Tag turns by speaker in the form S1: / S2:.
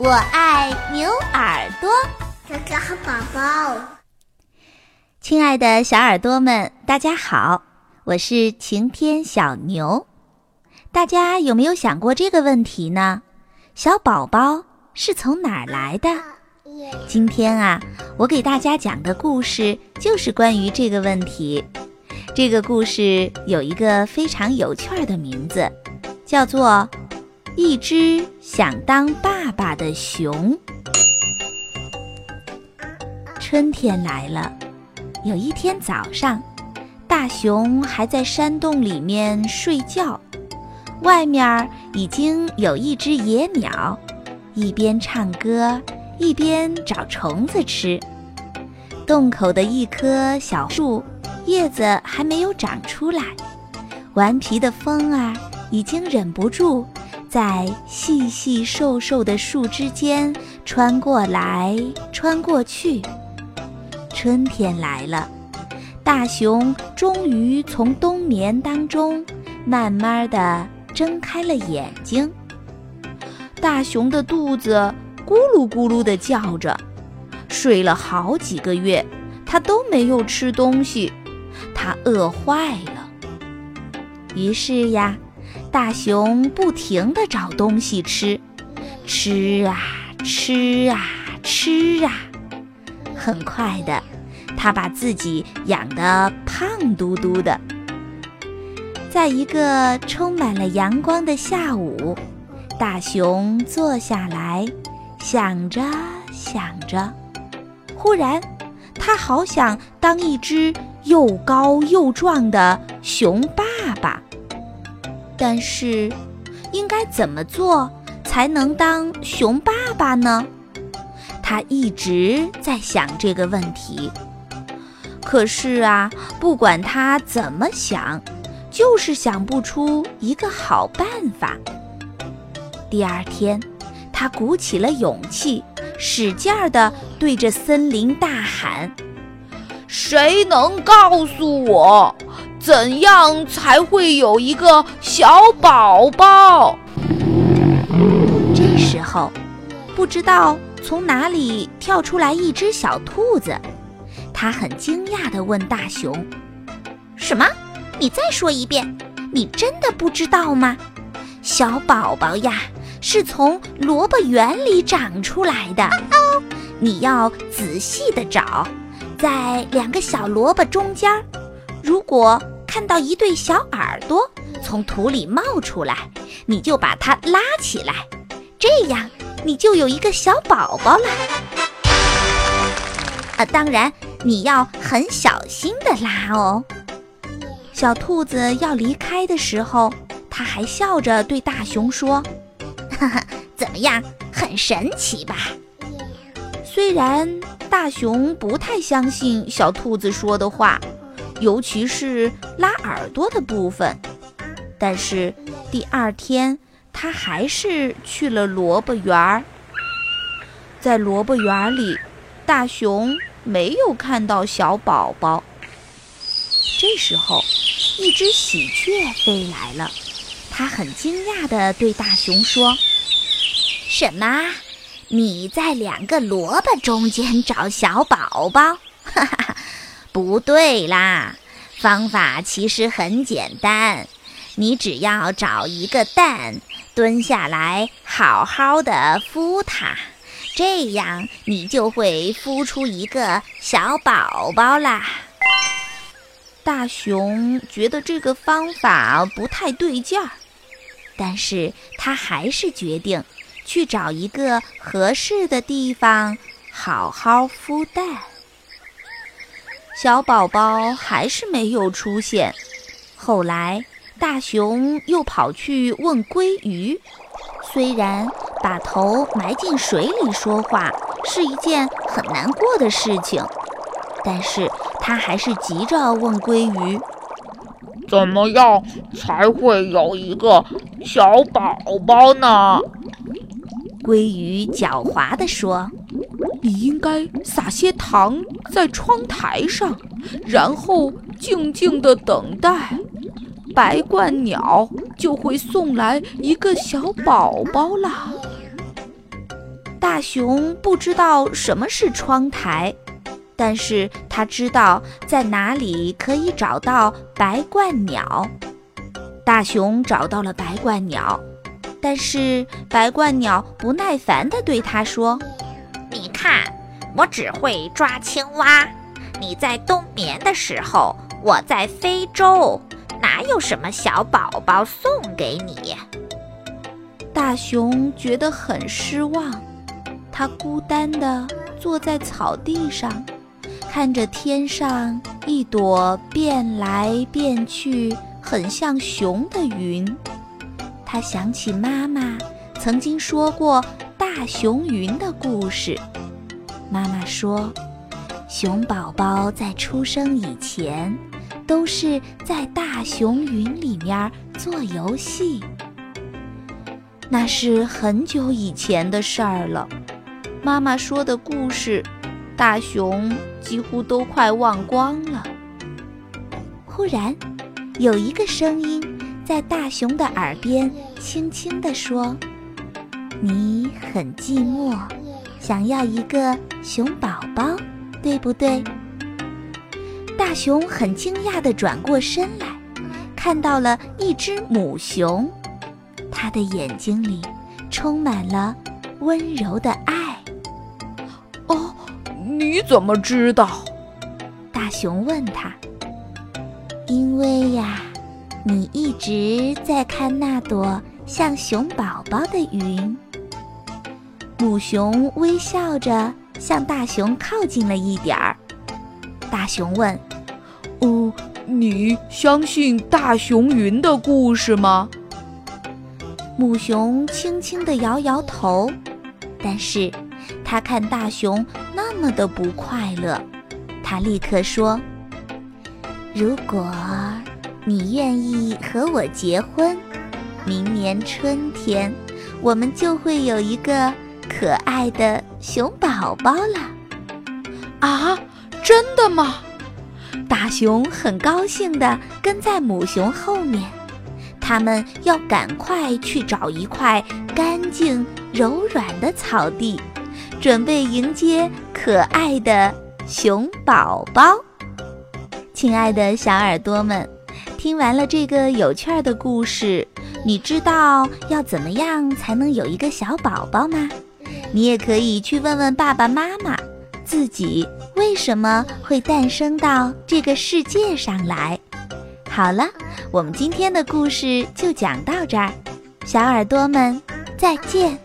S1: 我爱牛耳朵，
S2: 哥哥好宝宝。
S1: 亲爱的小耳朵们，大家好，我是晴天小牛。大家有没有想过这个问题呢？小宝宝是从哪儿来的？今天啊，我给大家讲的故事就是关于这个问题。这个故事有一个非常有趣儿的名字，叫做。一只想当爸爸的熊。春天来了，有一天早上，大熊还在山洞里面睡觉，外面已经有一只野鸟，一边唱歌一边找虫子吃。洞口的一棵小树，叶子还没有长出来，顽皮的风儿已经忍不住。在细细瘦瘦的树枝间穿过来穿过去。春天来了，大熊终于从冬眠当中慢慢的睁开了眼睛。大熊的肚子咕噜咕噜的叫着，睡了好几个月，它都没有吃东西，它饿坏了。于是呀。大熊不停地找东西吃，吃啊吃啊吃啊，很快的，它把自己养得胖嘟嘟的。在一个充满了阳光的下午，大熊坐下来，想着想着，忽然，他好想当一只又高又壮的熊爸爸。但是，应该怎么做才能当熊爸爸呢？他一直在想这个问题。可是啊，不管他怎么想，就是想不出一个好办法。第二天，他鼓起了勇气，使劲儿地对着森林大喊：“
S3: 谁能告诉我？”怎样才会有一个小宝宝？
S1: 这时候，不知道从哪里跳出来一只小兔子，它很惊讶地问大熊：“
S4: 什么？你再说一遍？你真的不知道吗？小宝宝呀，是从萝卜园里长出来的。你要仔细地找，在两个小萝卜中间，如果……”看到一对小耳朵从土里冒出来，你就把它拉起来，这样你就有一个小宝宝了。啊，当然你要很小心的拉哦。
S1: 小兔子要离开的时候，它还笑着对大熊说：“
S4: 哈哈，怎么样，很神奇吧？”
S1: 虽然大熊不太相信小兔子说的话。尤其是拉耳朵的部分，但是第二天他还是去了萝卜园儿。在萝卜园里，大熊没有看到小宝宝。这时候，一只喜鹊飞来了，它很惊讶地对大熊说：“
S4: 什么？你在两个萝卜中间找小宝宝？”哈哈。不对啦，方法其实很简单，你只要找一个蛋，蹲下来好好的孵它，这样你就会孵出一个小宝宝啦。
S1: 大熊觉得这个方法不太对劲儿，但是他还是决定去找一个合适的地方好好孵蛋。小宝宝还是没有出现。后来，大熊又跑去问鲑鱼。虽然把头埋进水里说话是一件很难过的事情，但是他还是急着问鲑鱼：“
S3: 怎么样才会有一个小宝宝呢？”
S1: 鲑鱼狡猾地说。你应该撒些糖在窗台上，然后静静地等待，白鹳鸟就会送来一个小宝宝了。大熊不知道什么是窗台，但是他知道在哪里可以找到白鹳鸟。大熊找到了白鹳鸟，但是白鹳鸟不耐烦地对他说：“
S4: 看，我只会抓青蛙。你在冬眠的时候，我在非洲，哪有什么小宝宝送给你？”
S1: 大熊觉得很失望，他孤单地坐在草地上，看着天上一朵变来变去。很像熊的云，他想起妈妈曾经说过大熊云的故事。妈妈说，熊宝宝在出生以前，都是在大熊云里面做游戏。那是很久以前的事儿了。妈妈说的故事，大熊几乎都快忘光了。忽然。有一个声音在大熊的耳边轻轻地说：“你很寂寞，想要一个熊宝宝，对不对？”大熊很惊讶地转过身来，看到了一只母熊，它的眼睛里充满了温柔的爱。
S3: “哦，你怎么知道？”
S1: 大熊问他。因为呀，你一直在看那朵像熊宝宝的云。母熊微笑着向大熊靠近了一点儿。大熊问：“
S3: 哦，你相信大熊云的故事吗？”
S1: 母熊轻轻地摇摇头，但是他看大熊那么的不快乐，他立刻说。如果你愿意和我结婚，明年春天我们就会有一个可爱的熊宝宝了。
S3: 啊，真的吗？
S1: 大熊很高兴地跟在母熊后面，他们要赶快去找一块干净柔软的草地，准备迎接可爱的熊宝宝。亲爱的小耳朵们，听完了这个有趣儿的故事，你知道要怎么样才能有一个小宝宝吗？你也可以去问问爸爸妈妈，自己为什么会诞生到这个世界上来。好了，我们今天的故事就讲到这儿，小耳朵们再见。